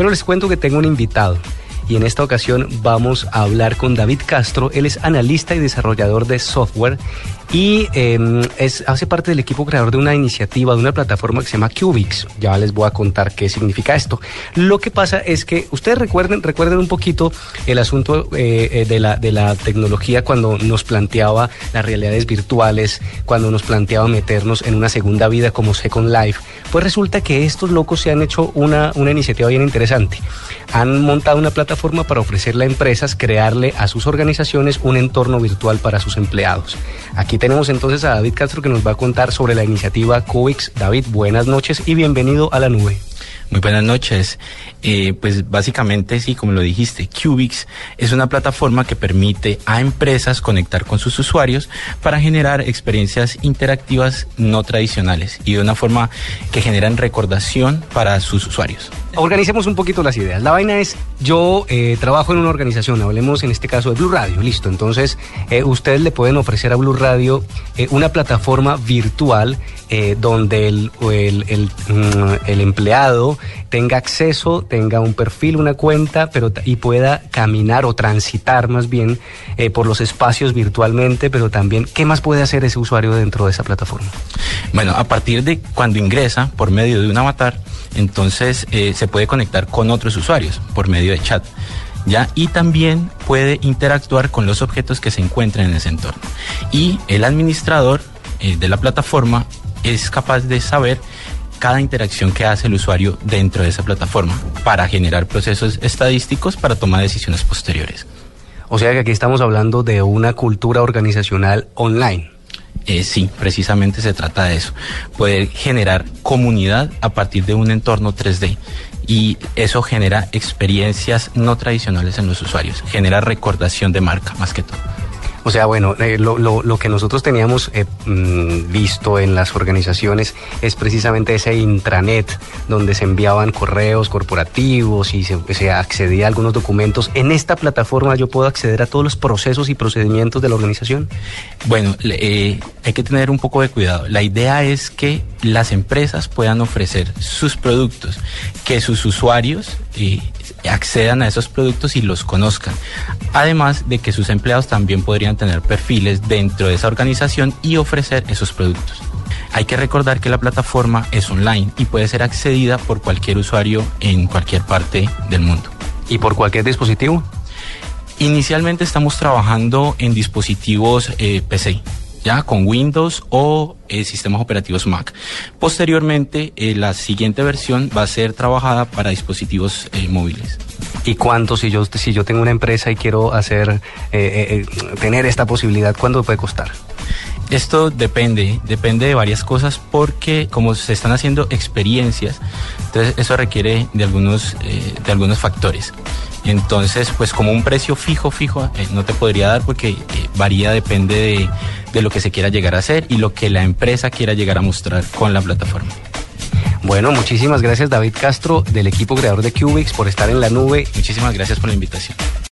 Pero les cuento que tengo un invitado y en esta ocasión vamos a hablar con David Castro. Él es analista y desarrollador de software y eh, es, hace parte del equipo creador de una iniciativa, de una plataforma que se llama Cubix. Ya les voy a contar qué significa esto. Lo que pasa es que ustedes recuerden, recuerden un poquito el asunto eh, eh, de, la, de la tecnología cuando nos planteaba las realidades virtuales, cuando nos planteaba meternos en una segunda vida como Second Life. Pues resulta que estos locos se han hecho una, una iniciativa bien interesante. Han montado una plataforma para ofrecerle a empresas crearle a sus organizaciones un entorno virtual para sus empleados. Aquí tenemos entonces a David Castro que nos va a contar sobre la iniciativa Cubix. David, buenas noches y bienvenido a la nube. Muy buenas noches. Eh, pues básicamente, sí, como lo dijiste, Cubix es una plataforma que permite a empresas conectar con sus usuarios para generar experiencias interactivas no tradicionales y de una forma que generan recordación para sus usuarios. Organicemos un poquito las ideas. La vaina es, yo eh, trabajo en una organización, hablemos en este caso de Blue Radio, listo. Entonces, eh, ustedes le pueden ofrecer a Blue Radio eh, una plataforma virtual eh, donde el, el, el, mm, el, empleado tenga acceso, tenga un perfil, una cuenta, pero y pueda caminar o transitar más bien eh, por los espacios virtualmente, pero también, ¿qué más puede hacer ese usuario dentro de esa plataforma? Bueno, a partir de cuando ingresa por medio de un avatar, entonces eh, se puede conectar con otros usuarios por medio de chat. ¿Ya? Y también puede interactuar con los objetos que se encuentran en ese entorno. Y el administrador eh, de la plataforma es capaz de saber cada interacción que hace el usuario dentro de esa plataforma para generar procesos estadísticos para tomar decisiones posteriores. O sea que aquí estamos hablando de una cultura organizacional online. Eh, sí, precisamente se trata de eso. Poder generar comunidad a partir de un entorno 3D. Y eso genera experiencias no tradicionales en los usuarios. Genera recordación de marca, más que todo. O sea, bueno, eh, lo, lo, lo, que nosotros teníamos eh, mmm, visto en las organizaciones es precisamente ese intranet donde se enviaban correos corporativos y se, se, accedía a algunos documentos. En esta plataforma yo puedo acceder a todos los procesos y procedimientos de la organización. Bueno, eh, hay que tener un poco de cuidado. La idea es que las empresas puedan ofrecer sus productos, que sus usuarios eh, accedan a esos productos y los conozcan. Además de que sus empleados también podrían tener perfiles dentro de esa organización y ofrecer esos productos. Hay que recordar que la plataforma es online y puede ser accedida por cualquier usuario en cualquier parte del mundo. ¿Y por cualquier dispositivo? Inicialmente estamos trabajando en dispositivos eh, PC, ya con Windows o eh, sistemas operativos Mac. Posteriormente, eh, la siguiente versión va a ser trabajada para dispositivos eh, móviles. ¿Y cuánto si yo si yo tengo una empresa y quiero hacer eh, tener esta posibilidad cuánto puede costar? Esto depende, depende de varias cosas porque como se están haciendo experiencias, entonces eso requiere de algunos, eh, de algunos factores. Entonces, pues como un precio fijo, fijo, eh, no te podría dar porque eh, varía, depende de, de, lo que se quiera llegar a hacer y lo que la empresa quiera llegar a mostrar con la plataforma. Bueno, muchísimas gracias David Castro del equipo creador de Cubix por estar en la nube. Muchísimas gracias por la invitación.